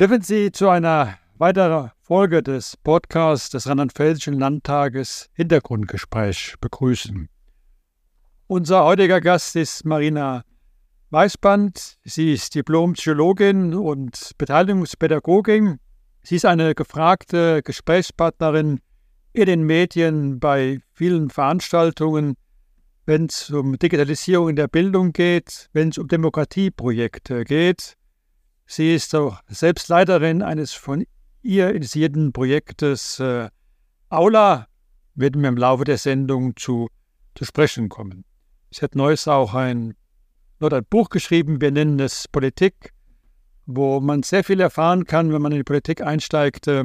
Dürfen Sie zu einer weiteren Folge des Podcasts des Rheinland-Pfälzischen Landtages Hintergrundgespräch begrüßen. Unser heutiger Gast ist Marina Weißband. Sie ist Diplompsychologin und Beteiligungspädagogin. Sie ist eine gefragte Gesprächspartnerin in den Medien bei vielen Veranstaltungen, wenn es um Digitalisierung in der Bildung geht, wenn es um Demokratieprojekte geht. Sie ist auch selbst Leiterin eines von ihr initiierten Projektes äh, Aula, werden wir im Laufe der Sendung zu, zu sprechen kommen. Sie hat neues auch ein, dort ein Buch geschrieben, wir nennen es Politik, wo man sehr viel erfahren kann, wenn man in die Politik einsteigt, äh,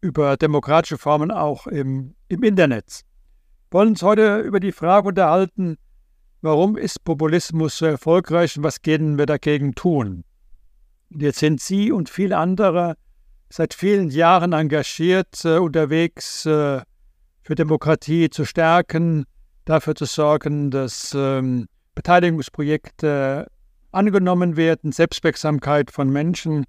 über demokratische Formen auch im, im Internet. Wir wollen uns heute über die Frage unterhalten, warum ist Populismus so erfolgreich und was können wir dagegen tun? Jetzt sind Sie und viele andere seit vielen Jahren engagiert äh, unterwegs, äh, für Demokratie zu stärken, dafür zu sorgen, dass ähm, Beteiligungsprojekte angenommen werden, Selbstwirksamkeit von Menschen.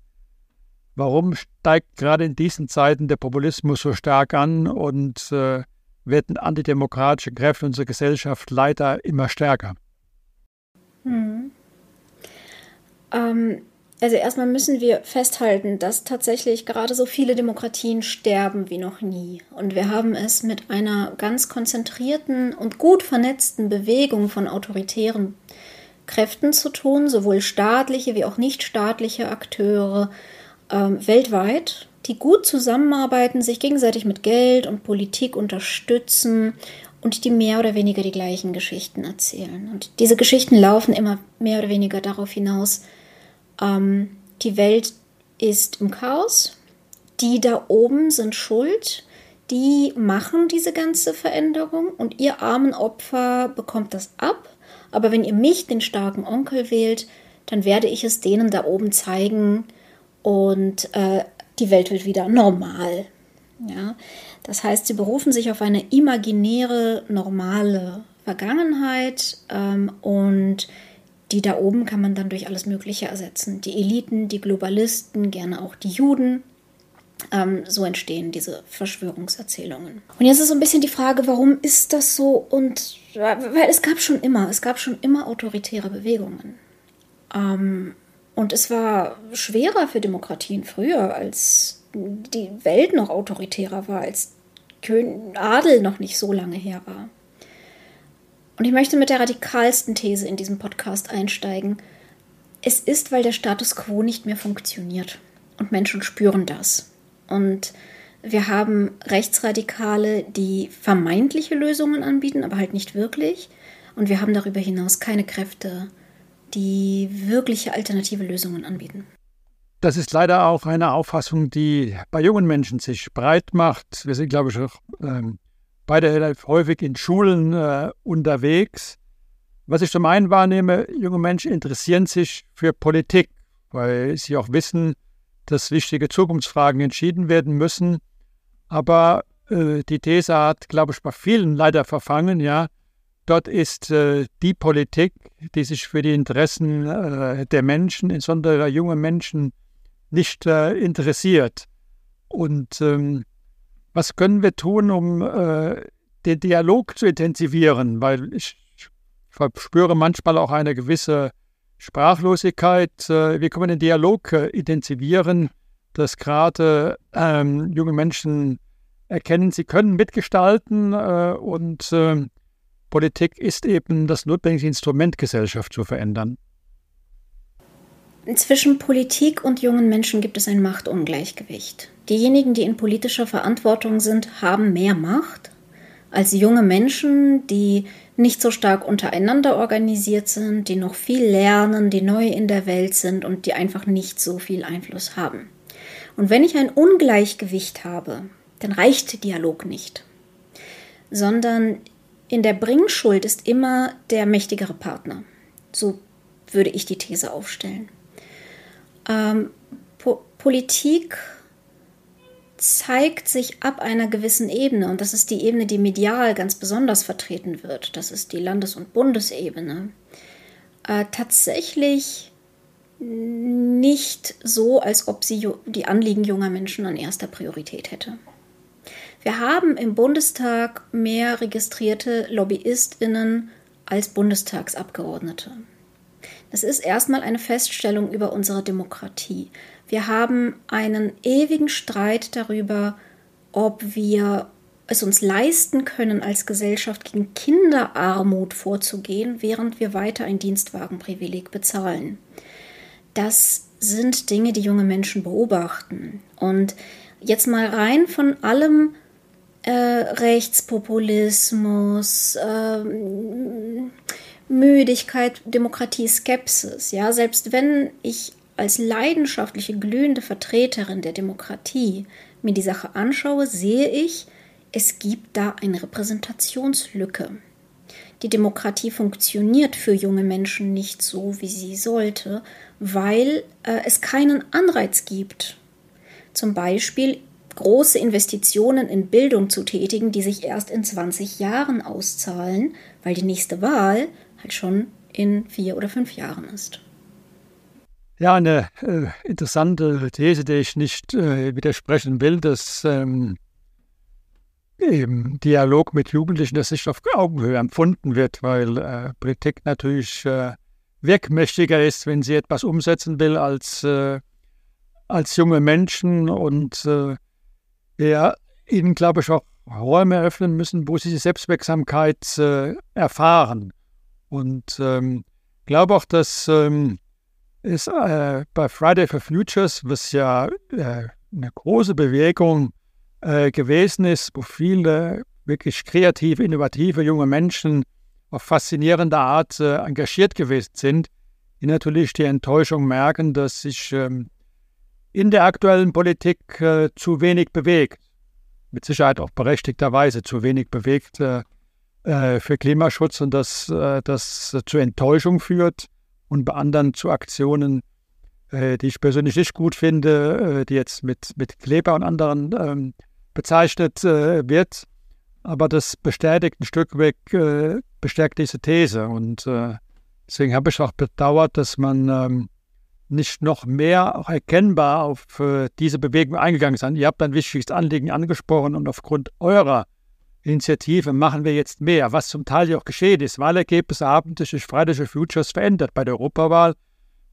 Warum steigt gerade in diesen Zeiten der Populismus so stark an und äh, werden antidemokratische Kräfte unserer Gesellschaft leider immer stärker? Hm. Ähm, also erstmal müssen wir festhalten, dass tatsächlich gerade so viele Demokratien sterben wie noch nie. Und wir haben es mit einer ganz konzentrierten und gut vernetzten Bewegung von autoritären Kräften zu tun, sowohl staatliche wie auch nichtstaatliche Akteure ähm, weltweit, die gut zusammenarbeiten, sich gegenseitig mit Geld und Politik unterstützen und die mehr oder weniger die gleichen Geschichten erzählen. Und diese Geschichten laufen immer mehr oder weniger darauf hinaus, ähm, die Welt ist im Chaos. Die da oben sind schuld. Die machen diese ganze Veränderung und ihr armen Opfer bekommt das ab. Aber wenn ihr mich, den starken Onkel, wählt, dann werde ich es denen da oben zeigen und äh, die Welt wird wieder normal. Ja? Das heißt, sie berufen sich auf eine imaginäre, normale Vergangenheit ähm, und die da oben kann man dann durch alles Mögliche ersetzen. Die Eliten, die Globalisten, gerne auch die Juden. Ähm, so entstehen diese Verschwörungserzählungen. Und jetzt ist so ein bisschen die Frage, warum ist das so? Und weil es gab schon immer, es gab schon immer autoritäre Bewegungen. Ähm, und es war schwerer für Demokratien früher, als die Welt noch autoritärer war, als Adel noch nicht so lange her war. Und ich möchte mit der radikalsten These in diesem Podcast einsteigen. Es ist, weil der Status quo nicht mehr funktioniert. Und Menschen spüren das. Und wir haben Rechtsradikale, die vermeintliche Lösungen anbieten, aber halt nicht wirklich. Und wir haben darüber hinaus keine Kräfte, die wirkliche alternative Lösungen anbieten. Das ist leider auch eine Auffassung, die bei jungen Menschen sich breit macht. Wir sind, glaube ich, auch ähm, beide häufig in Schulen äh, unterwegs. Was ich zum einen wahrnehme, junge Menschen interessieren sich für Politik, weil sie auch wissen, dass wichtige Zukunftsfragen entschieden werden müssen. Aber äh, die These hat, glaube ich, bei vielen leider verfangen, ja. Dort ist äh, die Politik, die sich für die Interessen äh, der Menschen, insbesondere junge Menschen, nicht äh, interessiert. Und ähm, was können wir tun, um äh, den Dialog zu intensivieren? Weil ich spüre manchmal auch eine gewisse Sprachlosigkeit. Äh, wie können wir den Dialog äh, intensivieren, dass gerade ähm, junge Menschen erkennen, sie können mitgestalten äh, und ähm, Politik ist eben das notwendige Instrument, Gesellschaft zu verändern. Zwischen Politik und jungen Menschen gibt es ein Machtungleichgewicht. Diejenigen, die in politischer Verantwortung sind, haben mehr Macht als junge Menschen, die nicht so stark untereinander organisiert sind, die noch viel lernen, die neu in der Welt sind und die einfach nicht so viel Einfluss haben. Und wenn ich ein Ungleichgewicht habe, dann reicht Dialog nicht, sondern in der Bringschuld ist immer der mächtigere Partner. So würde ich die These aufstellen. Ähm, po Politik zeigt sich ab einer gewissen Ebene und das ist die Ebene, die medial ganz besonders vertreten wird. Das ist die Landes- und Bundesebene. Äh, tatsächlich nicht so, als ob sie die Anliegen junger Menschen an erster Priorität hätte. Wir haben im Bundestag mehr registrierte Lobbyistinnen als Bundestagsabgeordnete. Das ist erstmal eine Feststellung über unsere Demokratie. Wir haben einen ewigen Streit darüber, ob wir es uns leisten können, als Gesellschaft gegen Kinderarmut vorzugehen, während wir weiter ein Dienstwagenprivileg bezahlen. Das sind Dinge, die junge Menschen beobachten. Und jetzt mal rein von allem äh, Rechtspopulismus, äh, Müdigkeit, Demokratie, Skepsis. Ja, selbst wenn ich als leidenschaftliche, glühende Vertreterin der Demokratie mir die Sache anschaue, sehe ich, es gibt da eine Repräsentationslücke. Die Demokratie funktioniert für junge Menschen nicht so, wie sie sollte, weil äh, es keinen Anreiz gibt. Zum Beispiel große Investitionen in Bildung zu tätigen, die sich erst in 20 Jahren auszahlen, weil die nächste Wahl halt schon in vier oder fünf Jahren ist. Ja, eine äh, interessante These, der ich nicht äh, widersprechen will, dass ähm, im Dialog mit Jugendlichen das nicht auf Augenhöhe empfunden wird, weil äh, Politik natürlich äh, wirkmächtiger ist, wenn sie etwas umsetzen will, als, äh, als junge Menschen und äh, wir ihnen, glaube ich, auch Räume eröffnen müssen, wo sie die Selbstwirksamkeit erfahren. Und ähm, glaube auch, dass ähm, es äh, bei Friday for Futures, was ja eine große Bewegung äh, gewesen ist, wo viele wirklich kreative, innovative junge Menschen auf faszinierende Art äh, engagiert gewesen sind, die natürlich die Enttäuschung merken, dass sich ähm, in der aktuellen Politik äh, zu wenig bewegt. Mit Sicherheit auch berechtigterweise zu wenig bewegt äh, äh, für Klimaschutz und dass äh, das zu Enttäuschung führt und bei anderen zu Aktionen, die ich persönlich nicht gut finde, die jetzt mit, mit Kleber und anderen ähm, bezeichnet äh, wird. Aber das bestätigt ein Stück weg, äh, bestärkt diese These. Und äh, deswegen habe ich auch bedauert, dass man ähm, nicht noch mehr auch erkennbar auf äh, diese Bewegung eingegangen ist. Ihr habt ein wichtiges Anliegen angesprochen und aufgrund eurer Initiative machen wir jetzt mehr, was zum Teil ja auch geschehen ist. Wahlergebnisse haben sich durch Fridays for Futures verändert. Bei der Europawahl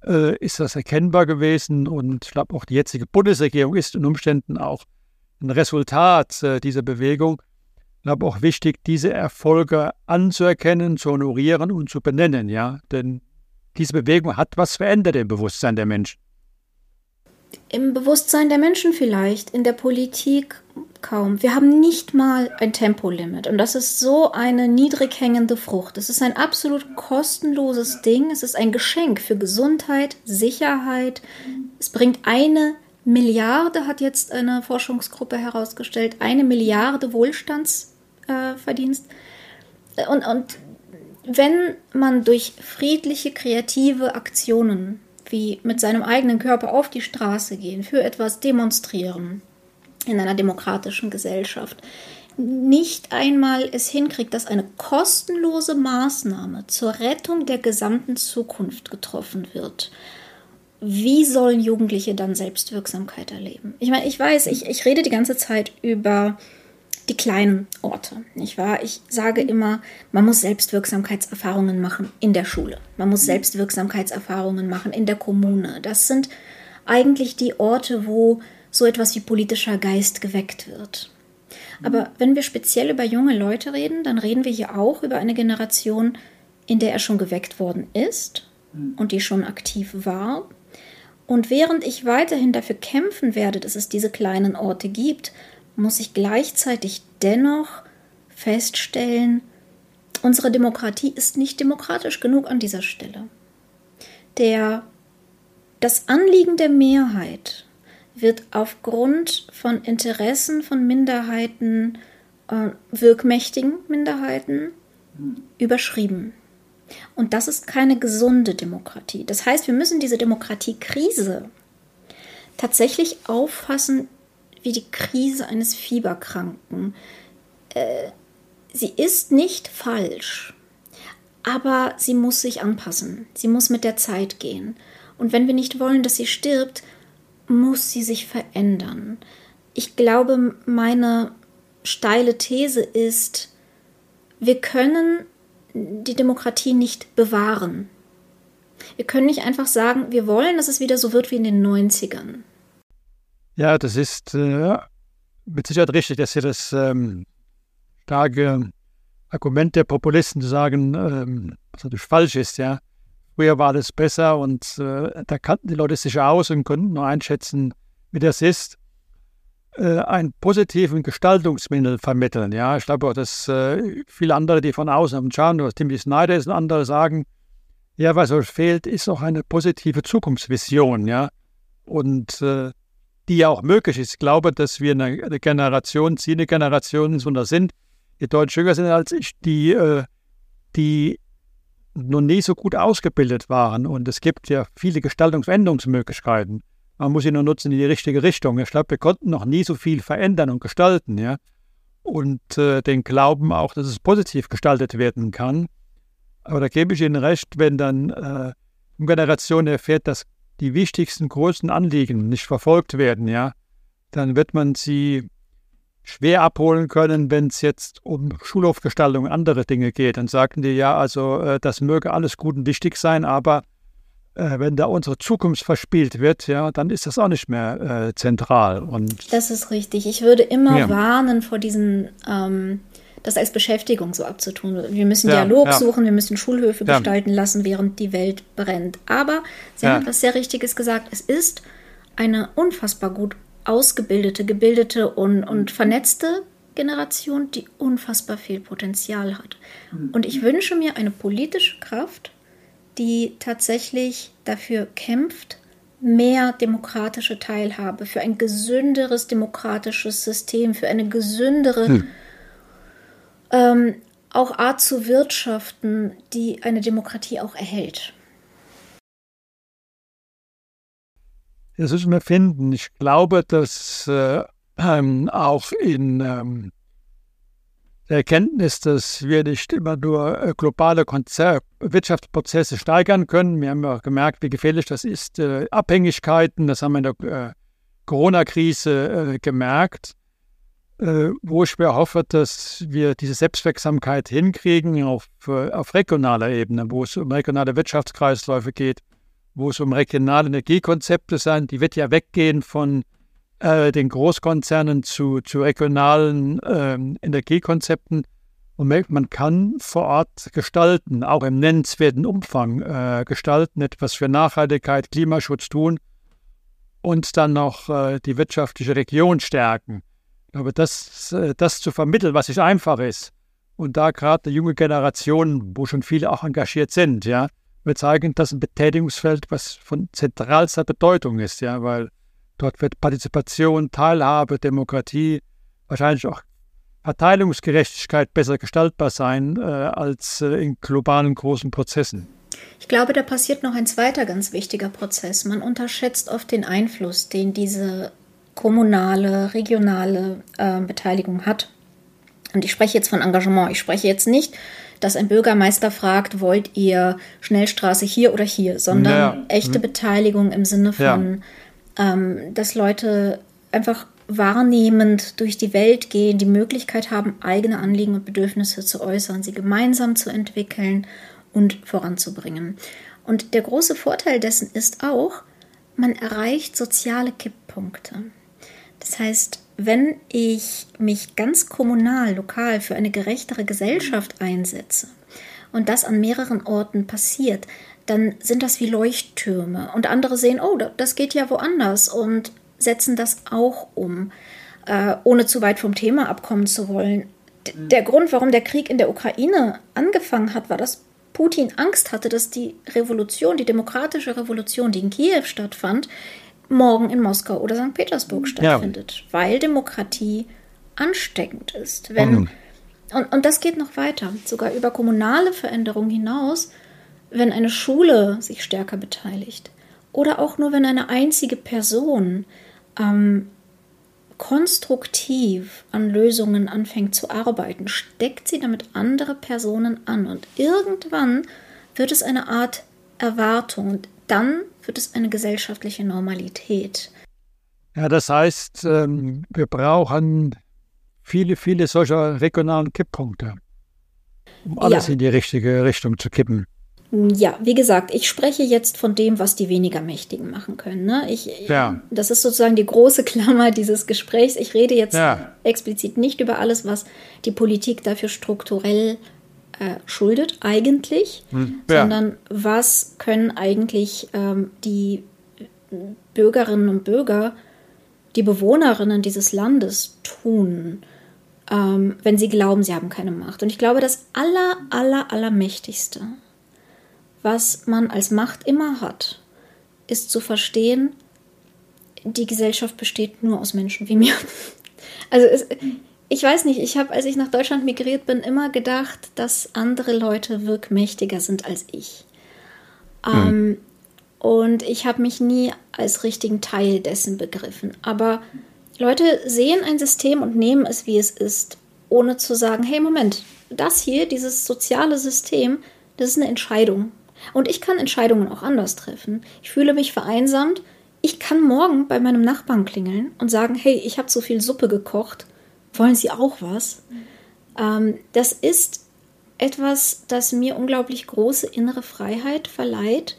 äh, ist das erkennbar gewesen und ich glaube auch die jetzige Bundesregierung ist in Umständen auch ein Resultat äh, dieser Bewegung. Ich glaube auch wichtig, diese Erfolge anzuerkennen, zu honorieren und zu benennen, ja. Denn diese Bewegung hat was verändert im Bewusstsein der Menschen. Im Bewusstsein der Menschen vielleicht, in der Politik kaum. Wir haben nicht mal ein Tempolimit und das ist so eine niedrig hängende Frucht. Es ist ein absolut kostenloses Ding. Es ist ein Geschenk für Gesundheit, Sicherheit. Es bringt eine Milliarde, hat jetzt eine Forschungsgruppe herausgestellt, eine Milliarde Wohlstandsverdienst. Äh, und, und wenn man durch friedliche, kreative Aktionen wie mit seinem eigenen Körper auf die Straße gehen, für etwas demonstrieren in einer demokratischen Gesellschaft, nicht einmal es hinkriegt, dass eine kostenlose Maßnahme zur Rettung der gesamten Zukunft getroffen wird, wie sollen Jugendliche dann Selbstwirksamkeit erleben? Ich meine, ich weiß, ich, ich rede die ganze Zeit über die kleinen Orte, nicht wahr? Ich sage immer, man muss Selbstwirksamkeitserfahrungen machen in der Schule. Man muss Selbstwirksamkeitserfahrungen machen in der Kommune. Das sind eigentlich die Orte, wo so etwas wie politischer Geist geweckt wird. Aber wenn wir speziell über junge Leute reden, dann reden wir hier auch über eine Generation, in der er schon geweckt worden ist und die schon aktiv war und während ich weiterhin dafür kämpfen werde, dass es diese kleinen Orte gibt, muss ich gleichzeitig dennoch feststellen, unsere Demokratie ist nicht demokratisch genug an dieser Stelle. Der, das Anliegen der Mehrheit wird aufgrund von Interessen von Minderheiten, äh, wirkmächtigen Minderheiten, überschrieben. Und das ist keine gesunde Demokratie. Das heißt, wir müssen diese Demokratiekrise tatsächlich auffassen wie die Krise eines Fieberkranken. Äh, sie ist nicht falsch, aber sie muss sich anpassen. Sie muss mit der Zeit gehen. Und wenn wir nicht wollen, dass sie stirbt, muss sie sich verändern. Ich glaube, meine steile These ist, wir können die Demokratie nicht bewahren. Wir können nicht einfach sagen, wir wollen, dass es wieder so wird wie in den 90ern. Ja, das ist äh, mit Sicherheit richtig, dass hier das ähm, starke Argument der Populisten zu sagen, ähm, was natürlich falsch ist, ja. Früher war alles besser und äh, da kannten die Leute sich aus und konnten nur einschätzen, wie das ist, äh, einen positiven Gestaltungsmittel vermitteln. Ja, ich glaube auch, dass äh, viele andere, die von außen schauen, oder Timothy Snyder ist und andere sagen, ja, was euch fehlt, ist auch eine positive Zukunftsvision, ja. Und äh, die ja auch möglich ist. Ich glaube, dass wir eine, Generation, Sie eine Generation insbesondere sind, die deutlich jünger sind als ich, die, äh, die noch nie so gut ausgebildet waren. Und es gibt ja viele Gestaltungsveränderungsmöglichkeiten. Man muss sie nur nutzen in die richtige Richtung. Ich glaube, wir konnten noch nie so viel verändern und gestalten, ja. Und äh, den Glauben auch, dass es positiv gestaltet werden kann. Aber da gebe ich Ihnen recht, wenn dann äh, eine Generation erfährt, dass die wichtigsten, größten Anliegen nicht verfolgt werden, ja, dann wird man sie schwer abholen können, wenn es jetzt um Schulhofgestaltung und andere Dinge geht. Dann sagten die ja, also äh, das möge alles gut und wichtig sein, aber äh, wenn da unsere Zukunft verspielt wird, ja, dann ist das auch nicht mehr äh, zentral. Und das ist richtig. Ich würde immer ja. warnen vor diesen ähm, das als Beschäftigung so abzutun. Wir müssen ja, Dialog ja. suchen, wir müssen Schulhöfe ja. gestalten lassen, während die Welt brennt. Aber Sie haben etwas sehr Richtiges gesagt. Es ist eine unfassbar gut ausgebildete, gebildete und, und vernetzte Generation, die unfassbar viel Potenzial hat. Und ich wünsche mir eine politische Kraft, die tatsächlich dafür kämpft, mehr demokratische Teilhabe, für ein gesünderes demokratisches System, für eine gesündere hm ähm, auch Art zu wirtschaften, die eine Demokratie auch erhält. Das müssen wir finden. Ich glaube, dass äh, ähm, auch in ähm, der Erkenntnis, dass wir nicht immer nur äh, globale Konzer Wirtschaftsprozesse steigern können. Wir haben ja gemerkt, wie gefährlich das ist. Äh, Abhängigkeiten, das haben wir in der äh, Corona-Krise äh, gemerkt wo ich mir hoffe, dass wir diese Selbstwirksamkeit hinkriegen auf, äh, auf regionaler Ebene, wo es um regionale Wirtschaftskreisläufe geht, wo es um regionale Energiekonzepte sind. Die wird ja weggehen von äh, den Großkonzernen zu, zu regionalen ähm, Energiekonzepten. Und man kann vor Ort gestalten, auch im nennenswerten Umfang äh, gestalten, etwas für Nachhaltigkeit, Klimaschutz tun und dann noch äh, die wirtschaftliche Region stärken. Aber das, äh, das zu vermitteln, was nicht einfach ist, und da gerade die junge Generation, wo schon viele auch engagiert sind, ja, wir zeigen, dass ein Betätigungsfeld, was von zentralster Bedeutung ist, ja, weil dort wird Partizipation, Teilhabe, Demokratie, wahrscheinlich auch Verteilungsgerechtigkeit besser gestaltbar sein äh, als äh, in globalen großen Prozessen. Ich glaube, da passiert noch ein zweiter ganz wichtiger Prozess. Man unterschätzt oft den Einfluss, den diese kommunale, regionale äh, Beteiligung hat. Und ich spreche jetzt von Engagement. Ich spreche jetzt nicht, dass ein Bürgermeister fragt, wollt ihr Schnellstraße hier oder hier, sondern ja. echte mhm. Beteiligung im Sinne von, ja. ähm, dass Leute einfach wahrnehmend durch die Welt gehen, die Möglichkeit haben, eigene Anliegen und Bedürfnisse zu äußern, sie gemeinsam zu entwickeln und voranzubringen. Und der große Vorteil dessen ist auch, man erreicht soziale Kipppunkte. Das heißt, wenn ich mich ganz kommunal, lokal für eine gerechtere Gesellschaft einsetze und das an mehreren Orten passiert, dann sind das wie Leuchttürme und andere sehen, oh, das geht ja woanders und setzen das auch um, äh, ohne zu weit vom Thema abkommen zu wollen. Mhm. der Grund, warum der Krieg in der Ukraine angefangen hat, war, dass Putin Angst hatte, dass die Revolution, die demokratische Revolution, die in Kiew stattfand, morgen in Moskau oder St. Petersburg stattfindet, ja. weil Demokratie ansteckend ist. Wenn, mhm. und, und das geht noch weiter, sogar über kommunale Veränderungen hinaus, wenn eine Schule sich stärker beteiligt oder auch nur wenn eine einzige Person ähm, konstruktiv an Lösungen anfängt zu arbeiten, steckt sie damit andere Personen an und irgendwann wird es eine Art Erwartung. Und dann wird es eine gesellschaftliche Normalität. Ja, das heißt, ähm, wir brauchen viele, viele solcher regionalen Kipppunkte, um alles ja. in die richtige Richtung zu kippen. Ja, wie gesagt, ich spreche jetzt von dem, was die weniger Mächtigen machen können. Ne? Ich, ja. Das ist sozusagen die große Klammer dieses Gesprächs. Ich rede jetzt ja. explizit nicht über alles, was die Politik dafür strukturell äh, schuldet, eigentlich, hm. ja. sondern was können eigentlich ähm, die Bürgerinnen und Bürger die Bewohnerinnen dieses Landes tun, ähm, wenn sie glauben, sie haben keine Macht. Und ich glaube, das aller, aller, allermächtigste, was man als Macht immer hat, ist zu verstehen, die Gesellschaft besteht nur aus Menschen wie mir. Also es, ich weiß nicht, ich habe, als ich nach Deutschland migriert bin, immer gedacht, dass andere Leute wirkmächtiger sind als ich. Mhm. Ähm, und ich habe mich nie als richtigen Teil dessen begriffen. Aber Leute sehen ein System und nehmen es, wie es ist, ohne zu sagen, hey Moment, das hier, dieses soziale System, das ist eine Entscheidung. Und ich kann Entscheidungen auch anders treffen. Ich fühle mich vereinsamt. Ich kann morgen bei meinem Nachbarn klingeln und sagen, hey, ich habe zu viel Suppe gekocht. Wollen Sie auch was? Ähm, das ist etwas, das mir unglaublich große innere Freiheit verleiht,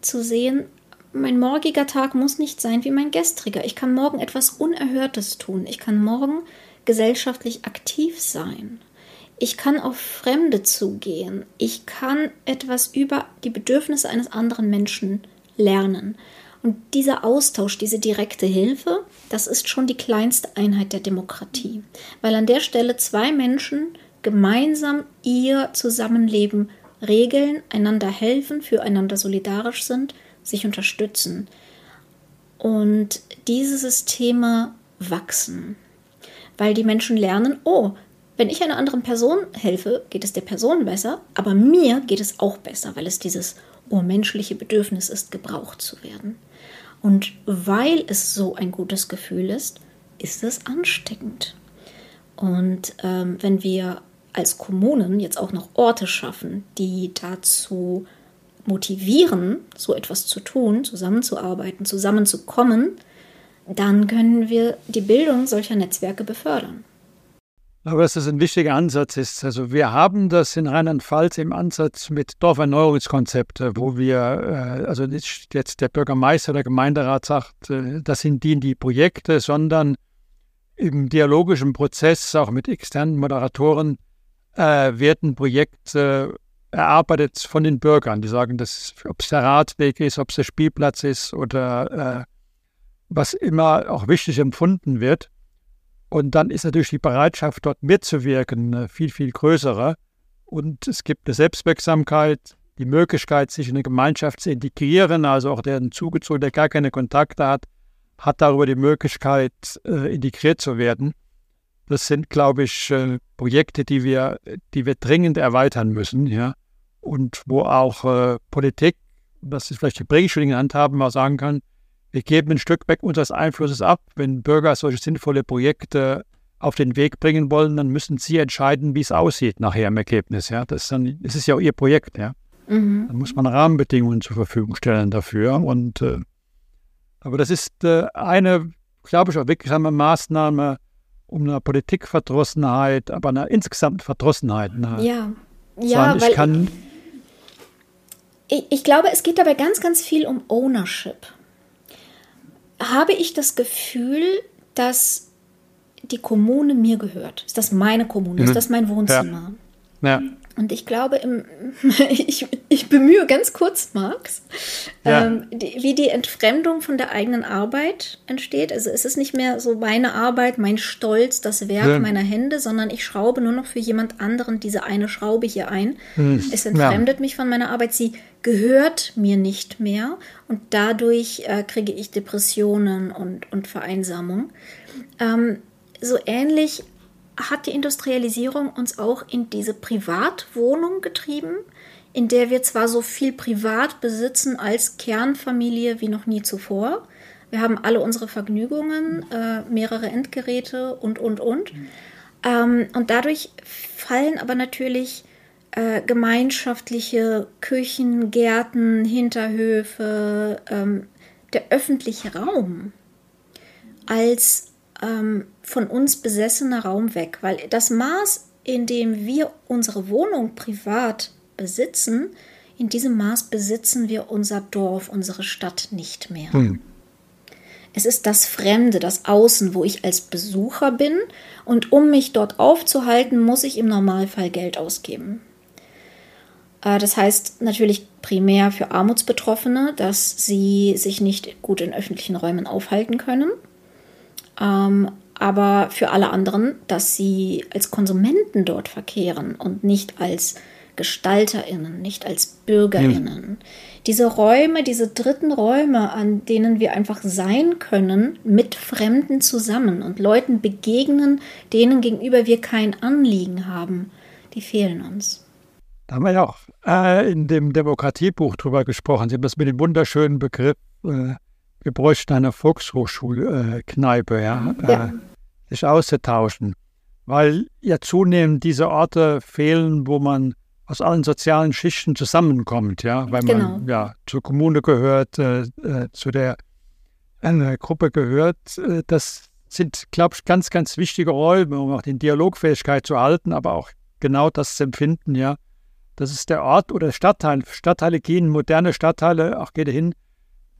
zu sehen, mein morgiger Tag muss nicht sein wie mein gestriger. Ich kann morgen etwas Unerhörtes tun. Ich kann morgen gesellschaftlich aktiv sein. Ich kann auf Fremde zugehen. Ich kann etwas über die Bedürfnisse eines anderen Menschen lernen. Und dieser Austausch, diese direkte Hilfe, das ist schon die kleinste Einheit der Demokratie. Weil an der Stelle zwei Menschen gemeinsam ihr Zusammenleben regeln, einander helfen, füreinander solidarisch sind, sich unterstützen. Und diese Systeme wachsen, weil die Menschen lernen, oh, wenn ich einer anderen Person helfe, geht es der Person besser, aber mir geht es auch besser, weil es dieses urmenschliche Bedürfnis ist, gebraucht zu werden. Und weil es so ein gutes Gefühl ist, ist es ansteckend. Und ähm, wenn wir als Kommunen jetzt auch noch Orte schaffen, die dazu motivieren, so etwas zu tun, zusammenzuarbeiten, zusammenzukommen, dann können wir die Bildung solcher Netzwerke befördern. Aber dass das ein wichtiger Ansatz ist. Also wir haben das in Rheinland-Pfalz im Ansatz mit Dorferneuerungskonzepte, wo wir, äh, also nicht jetzt der Bürgermeister oder Gemeinderat sagt, äh, das sind die, die Projekte, sondern im dialogischen Prozess auch mit externen Moderatoren äh, werden Projekte erarbeitet von den Bürgern. Die sagen, ob es der Radweg ist, ob es der Spielplatz ist oder äh, was immer auch wichtig empfunden wird. Und dann ist natürlich die Bereitschaft, dort mitzuwirken, äh, viel, viel größere. Und es gibt eine Selbstwirksamkeit, die Möglichkeit, sich in eine Gemeinschaft zu integrieren, also auch der zugezogen, der gar keine Kontakte hat, hat darüber die Möglichkeit, äh, integriert zu werden. Das sind, glaube ich, äh, Projekte, die wir, die wir dringend erweitern müssen, ja. Und wo auch Politik, das ist vielleicht die Bringschule in Hand haben, mal sagen kann, wir geben ein Stück weg unseres Einflusses ab. Wenn Bürger solche sinnvolle Projekte auf den Weg bringen wollen, dann müssen sie entscheiden, wie es aussieht nachher im Ergebnis. Ja, das ist, dann, das ist ja auch ihr Projekt. Ja, mhm. dann muss man Rahmenbedingungen zur Verfügung stellen dafür. Und äh, aber das ist äh, eine, glaube ich, auch wirksame Maßnahme, um eine Politikverdrossenheit, aber eine insgesamt Verdrossenheit. Eine, ja, ja, ich kann. Ich, ich glaube, es geht dabei ganz, ganz viel um Ownership. Habe ich das Gefühl, dass die Kommune mir gehört? Ist das meine Kommune? Mhm. Ist das mein Wohnzimmer? Ja. ja. Und ich glaube, im, ich, ich bemühe ganz kurz, Marx, ja. ähm, die, wie die Entfremdung von der eigenen Arbeit entsteht. Also es ist nicht mehr so meine Arbeit, mein Stolz, das Werk ja. meiner Hände, sondern ich schraube nur noch für jemand anderen diese eine Schraube hier ein. Hm. Es entfremdet mich von meiner Arbeit. Sie gehört mir nicht mehr und dadurch äh, kriege ich Depressionen und, und Vereinsamung. Ähm, so ähnlich hat die Industrialisierung uns auch in diese Privatwohnung getrieben, in der wir zwar so viel privat besitzen als Kernfamilie wie noch nie zuvor. Wir haben alle unsere Vergnügungen, äh, mehrere Endgeräte und, und, und. Ähm, und dadurch fallen aber natürlich äh, gemeinschaftliche Küchen, Gärten, Hinterhöfe, ähm, der öffentliche Raum als ähm, von uns besessener Raum weg, weil das Maß, in dem wir unsere Wohnung privat besitzen, in diesem Maß besitzen wir unser Dorf, unsere Stadt nicht mehr. Hm. Es ist das Fremde, das Außen, wo ich als Besucher bin und um mich dort aufzuhalten, muss ich im Normalfall Geld ausgeben. Äh, das heißt natürlich primär für Armutsbetroffene, dass sie sich nicht gut in öffentlichen Räumen aufhalten können. Ähm, aber für alle anderen, dass sie als Konsumenten dort verkehren und nicht als GestalterInnen, nicht als BürgerInnen. Hm. Diese Räume, diese dritten Räume, an denen wir einfach sein können, mit Fremden zusammen und Leuten begegnen, denen gegenüber wir kein Anliegen haben, die fehlen uns. Da haben wir ja auch äh, in dem Demokratiebuch drüber gesprochen. Sie haben das mit dem wunderschönen Begriff, äh, wir bräuchten eine Volkshochschulkneipe, äh, ja, ja. Äh, sich auszutauschen. Weil ja zunehmend diese Orte fehlen, wo man aus allen sozialen Schichten zusammenkommt, ja, weil genau. man ja zur Kommune gehört, äh, äh, zu der äh, Gruppe gehört. Das sind, glaube ich, ganz, ganz wichtige Räume, um auch die Dialogfähigkeit zu halten, aber auch genau das zu empfinden, ja. Das ist der Ort oder Stadtteil. Stadtteile gehen, moderne Stadtteile, auch geht hin,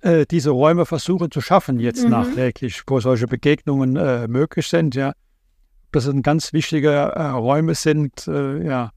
äh, diese Räume versuchen zu schaffen jetzt mhm. nachträglich, wo solche Begegnungen äh, möglich sind, ja. Das sind ganz wichtige Räume sind, ja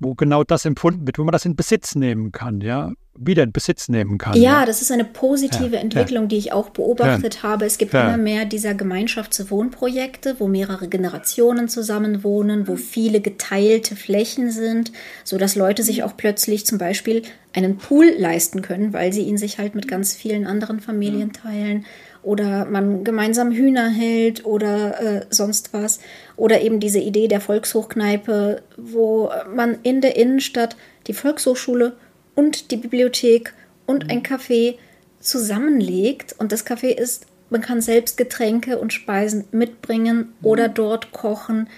wo genau das empfunden wird, wo man das in Besitz nehmen kann, ja, wieder in Besitz nehmen kann. Ja, ja. das ist eine positive ja, Entwicklung, ja. die ich auch beobachtet habe. Es gibt immer mehr dieser Gemeinschaftswohnprojekte, wo mehrere Generationen zusammenwohnen, wo viele geteilte Flächen sind, sodass Leute sich auch plötzlich zum Beispiel einen Pool leisten können, weil sie ihn sich halt mit ganz vielen anderen Familien teilen oder man gemeinsam Hühner hält oder äh, sonst was. Oder eben diese Idee der Volkshochkneipe, wo man in der Innenstadt die Volkshochschule und die Bibliothek und ein Café zusammenlegt. Und das Café ist, man kann selbst Getränke und Speisen mitbringen oder dort kochen.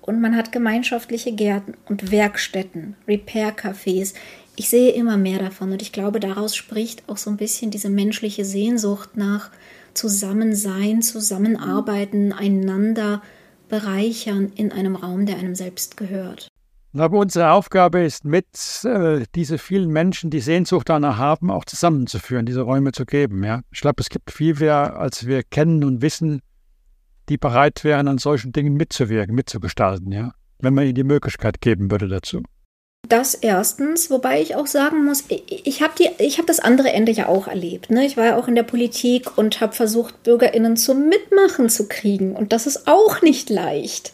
Und man hat gemeinschaftliche Gärten und Werkstätten, Repair-Cafés. Ich sehe immer mehr davon und ich glaube, daraus spricht auch so ein bisschen diese menschliche Sehnsucht nach Zusammensein, Zusammenarbeiten, einander bereichern in einem Raum, der einem selbst gehört. Aber unsere Aufgabe ist mit, äh, diese vielen Menschen, die Sehnsucht danach haben, auch zusammenzuführen, diese Räume zu geben. Ja? Ich glaube, es gibt viel mehr, als wir kennen und wissen, die bereit wären, an solchen Dingen mitzuwirken, mitzugestalten, ja? wenn man ihnen die Möglichkeit geben würde dazu. Das erstens, wobei ich auch sagen muss, ich habe hab das andere Ende ja auch erlebt. Ne? Ich war ja auch in der Politik und habe versucht, BürgerInnen zum Mitmachen zu kriegen. Und das ist auch nicht leicht.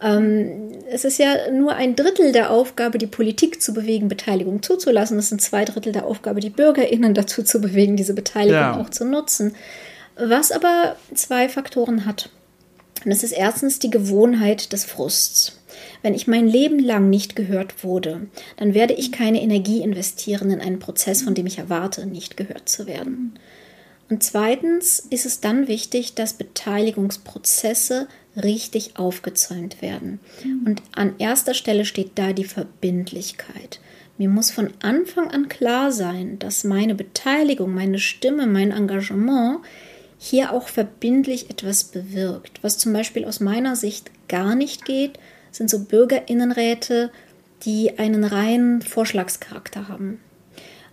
Ähm, es ist ja nur ein Drittel der Aufgabe, die Politik zu bewegen, Beteiligung zuzulassen. Es sind zwei Drittel der Aufgabe, die BürgerInnen dazu zu bewegen, diese Beteiligung ja. auch zu nutzen. Was aber zwei Faktoren hat. Und das ist erstens die Gewohnheit des Frusts. Wenn ich mein Leben lang nicht gehört wurde, dann werde ich keine Energie investieren in einen Prozess, von dem ich erwarte, nicht gehört zu werden. Und zweitens ist es dann wichtig, dass Beteiligungsprozesse richtig aufgezäumt werden. Und an erster Stelle steht da die Verbindlichkeit. Mir muss von Anfang an klar sein, dass meine Beteiligung, meine Stimme, mein Engagement hier auch verbindlich etwas bewirkt. Was zum Beispiel aus meiner Sicht gar nicht geht, sind so Bürgerinnenräte, die einen reinen Vorschlagscharakter haben.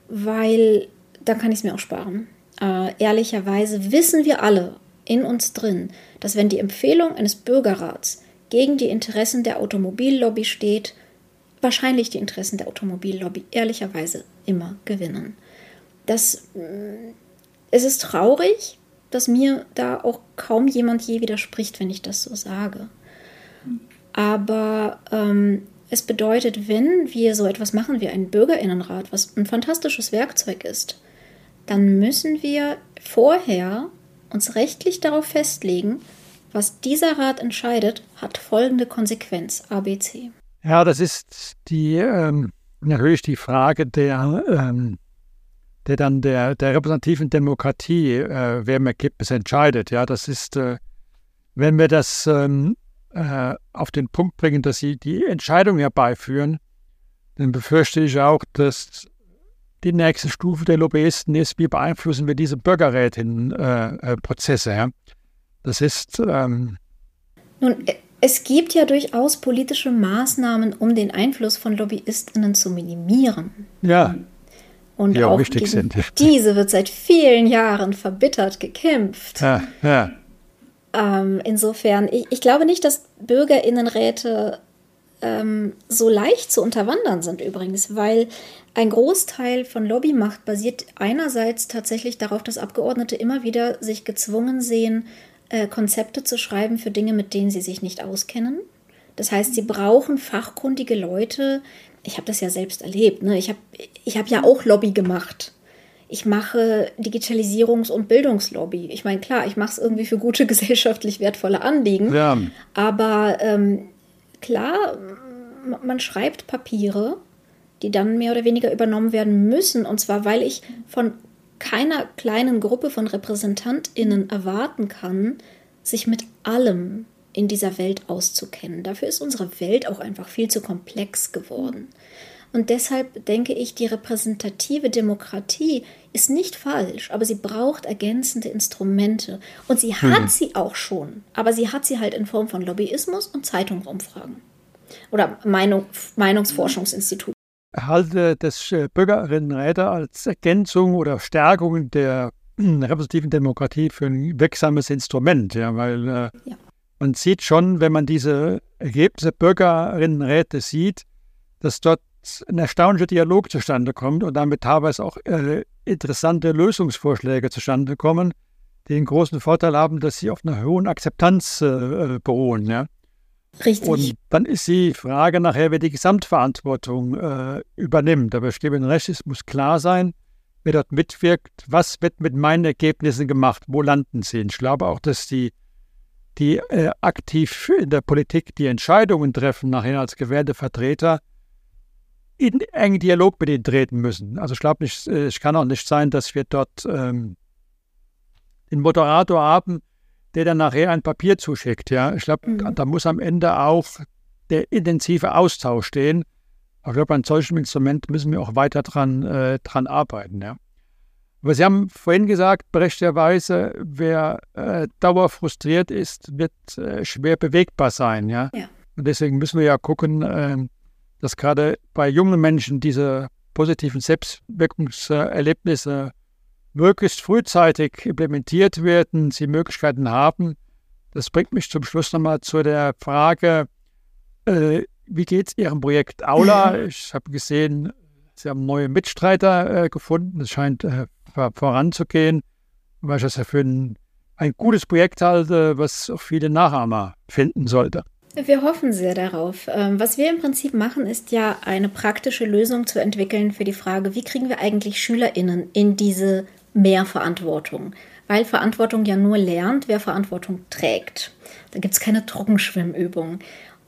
Weil dann kann ich es mir auch sparen. Äh, ehrlicherweise wissen wir alle in uns drin, dass wenn die Empfehlung eines Bürgerrats gegen die Interessen der Automobillobby steht, wahrscheinlich die Interessen der Automobillobby ehrlicherweise immer gewinnen. Das, äh, es ist traurig, dass mir da auch kaum jemand je widerspricht, wenn ich das so sage. Aber ähm, es bedeutet, wenn wir so etwas machen wie einen Bürgerinnenrat, was ein fantastisches Werkzeug ist, dann müssen wir vorher uns rechtlich darauf festlegen, was dieser Rat entscheidet, hat folgende Konsequenz ABC. Ja, das ist die ähm, natürlich die Frage der, ähm, der dann der, der repräsentativen Demokratie, äh, wer im Ergebnis entscheidet. Ja, das ist, äh, wenn wir das ähm, äh, auf den Punkt bringen, dass sie die Entscheidung herbeiführen, dann befürchte ich auch, dass die nächste Stufe der Lobbyisten ist, wie beeinflussen wir diese Bürgerrätin-Prozesse. Äh, ja? Das ist. Ähm Nun, es gibt ja durchaus politische Maßnahmen, um den Einfluss von LobbyistInnen zu minimieren. Ja. Und die auch, auch wichtig sind. Diese wird seit vielen Jahren verbittert gekämpft. Ja, ja. Ähm, insofern, ich, ich, glaube nicht, dass BürgerInnenräte ähm, so leicht zu unterwandern sind übrigens, weil ein Großteil von Lobbymacht basiert einerseits tatsächlich darauf, dass Abgeordnete immer wieder sich gezwungen sehen, äh, Konzepte zu schreiben für Dinge, mit denen sie sich nicht auskennen. Das heißt, sie brauchen fachkundige Leute. Ich habe das ja selbst erlebt. Ne? Ich habe ich hab ja auch Lobby gemacht. Ich mache Digitalisierungs- und Bildungslobby. Ich meine, klar, ich mache es irgendwie für gute gesellschaftlich wertvolle Anliegen. Ja. Aber ähm, klar, man schreibt Papiere, die dann mehr oder weniger übernommen werden müssen. Und zwar, weil ich von keiner kleinen Gruppe von Repräsentantinnen erwarten kann, sich mit allem in dieser Welt auszukennen. Dafür ist unsere Welt auch einfach viel zu komplex geworden. Und deshalb denke ich, die repräsentative Demokratie ist nicht falsch, aber sie braucht ergänzende Instrumente. Und sie hat hm. sie auch schon, aber sie hat sie halt in Form von Lobbyismus und Zeitungsumfragen. Oder Meinung, Meinungsforschungsinstitut halte das äh, Bürgerinnenräte als Ergänzung oder Stärkung der repräsentativen Demokratie für ein wirksames Instrument, ja, weil äh, ja. man sieht schon, wenn man diese Ergebnisse Bürgerinnenräte sieht, dass dort ein erstaunlicher Dialog zustande kommt und damit teilweise auch äh, interessante Lösungsvorschläge zustande kommen, die den großen Vorteil haben, dass sie auf einer hohen Akzeptanz äh, beruhen. Ja. Richtig. Und dann ist die Frage nachher, wer die Gesamtverantwortung äh, übernimmt. Aber ich gebe Ihnen recht, es muss klar sein, wer dort mitwirkt, was wird mit meinen Ergebnissen gemacht, wo landen sie. Ich glaube auch, dass die, die äh, aktiv in der Politik die Entscheidungen treffen, nachher als gewählte Vertreter, in engen Dialog mit ihnen treten müssen. Also ich glaube nicht, äh, es kann auch nicht sein, dass wir dort ähm, den Moderator haben, der dann nachher ein Papier zuschickt. Ja, ich glaube, mhm. da muss am Ende auch der intensive Austausch stehen. Ich glaube, an solchem Instrument müssen wir auch weiter dran, äh, dran arbeiten. Ja. Aber Sie haben vorhin gesagt, berechtigterweise, wer äh, dauerfrustriert ist, wird äh, schwer bewegbar sein. Ja? ja? Und deswegen müssen wir ja gucken, äh, dass gerade bei jungen Menschen diese positiven Selbstwirkungserlebnisse möglichst frühzeitig implementiert werden, sie Möglichkeiten haben. Das bringt mich zum Schluss nochmal zu der Frage, äh, wie geht es Ihrem Projekt Aula? Ich habe gesehen, Sie haben neue Mitstreiter äh, gefunden. Es scheint äh, voranzugehen, weil ich das ja für ein, ein gutes Projekt halte, was auch viele Nachahmer finden sollte. Wir hoffen sehr darauf. Ähm, was wir im Prinzip machen, ist ja eine praktische Lösung zu entwickeln für die Frage, wie kriegen wir eigentlich SchülerInnen in diese mehr Verantwortung, weil Verantwortung ja nur lernt, wer Verantwortung trägt. Da gibt es keine Trockenschwimmübung.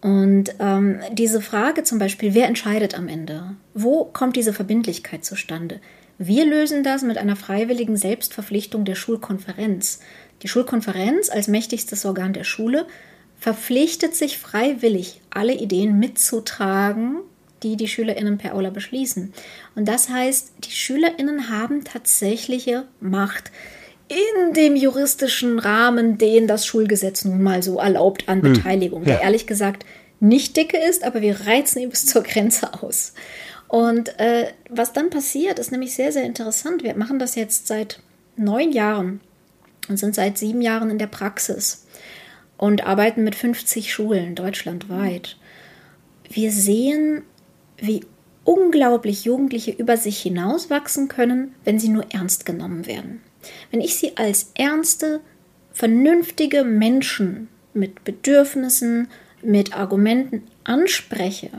Und ähm, diese Frage zum Beispiel, wer entscheidet am Ende? Wo kommt diese Verbindlichkeit zustande? Wir lösen das mit einer freiwilligen Selbstverpflichtung der Schulkonferenz. Die Schulkonferenz als mächtigstes Organ der Schule verpflichtet sich freiwillig, alle Ideen mitzutragen die die SchülerInnen per Aula beschließen. Und das heißt, die SchülerInnen haben tatsächliche Macht in dem juristischen Rahmen, den das Schulgesetz nun mal so erlaubt an hm. Beteiligung, der ehrlich gesagt nicht dicke ist, aber wir reizen ihn bis zur Grenze aus. Und äh, was dann passiert, ist nämlich sehr, sehr interessant. Wir machen das jetzt seit neun Jahren und sind seit sieben Jahren in der Praxis und arbeiten mit 50 Schulen deutschlandweit. Wir sehen wie unglaublich Jugendliche über sich hinauswachsen können, wenn sie nur ernst genommen werden. Wenn ich sie als ernste, vernünftige Menschen mit Bedürfnissen, mit Argumenten anspreche,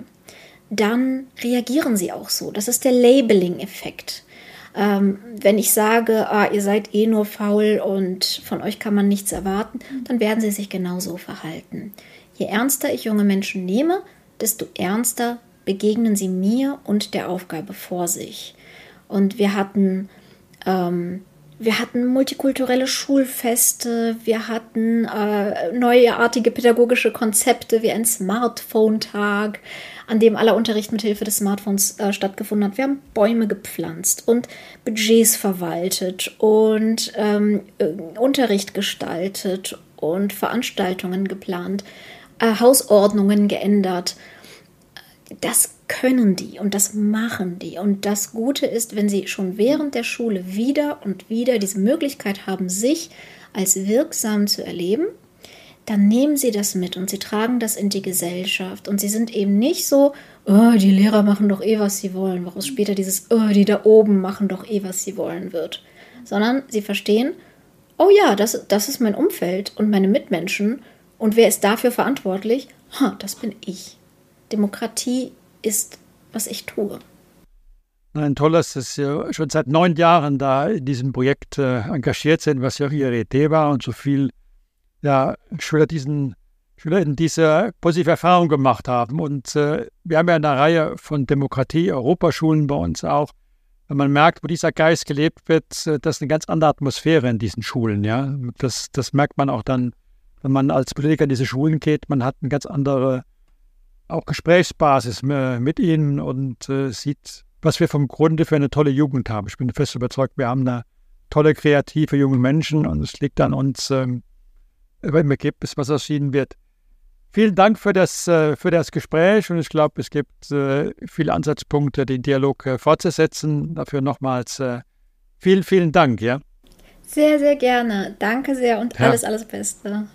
dann reagieren sie auch so. Das ist der Labeling-Effekt. Ähm, wenn ich sage, ah, ihr seid eh nur faul und von euch kann man nichts erwarten, dann werden sie sich genauso verhalten. Je ernster ich junge Menschen nehme, desto ernster begegnen sie mir und der Aufgabe vor sich. Und wir hatten, ähm, wir hatten multikulturelle Schulfeste, wir hatten äh, neuartige pädagogische Konzepte wie ein Smartphone-Tag, an dem aller Unterricht mit Hilfe des Smartphones äh, stattgefunden hat. Wir haben Bäume gepflanzt und Budgets verwaltet und ähm, äh, Unterricht gestaltet und Veranstaltungen geplant, äh, Hausordnungen geändert. Das können die und das machen die. Und das Gute ist, wenn sie schon während der Schule wieder und wieder diese Möglichkeit haben, sich als wirksam zu erleben, dann nehmen sie das mit und sie tragen das in die Gesellschaft. Und sie sind eben nicht so, oh, die Lehrer machen doch eh, was sie wollen, woraus später dieses, oh, die da oben machen doch eh, was sie wollen wird. Sondern sie verstehen, oh ja, das, das ist mein Umfeld und meine Mitmenschen. Und wer ist dafür verantwortlich? Ha, das bin ich. Demokratie ist, was ich tue. Nein, toll, dass Sie schon seit neun Jahren da in diesem Projekt äh, engagiert sind, was ja auch Ihre Idee war und so viel ja, Schüler diesen Schülerinnen diese positive Erfahrung gemacht haben. Und äh, wir haben ja eine Reihe von Demokratie-Europaschulen bei uns auch. Wenn man merkt, wo dieser Geist gelebt wird, äh, das ist eine ganz andere Atmosphäre in diesen Schulen. Ja? Das, das merkt man auch dann, wenn man als Politiker in diese Schulen geht. Man hat eine ganz andere auch Gesprächsbasis äh, mit ihnen und äh, sieht, was wir vom Grunde für eine tolle Jugend haben. Ich bin fest überzeugt, wir haben da tolle, kreative junge Menschen und es liegt an uns, ähm, über beim Ergebnis, was erschienen wird. Vielen Dank für das, äh, für das Gespräch und ich glaube, es gibt äh, viele Ansatzpunkte, den Dialog äh, fortzusetzen. Dafür nochmals vielen, vielen Dank. Ja? Sehr, sehr gerne. Danke sehr und ja. alles, alles Beste.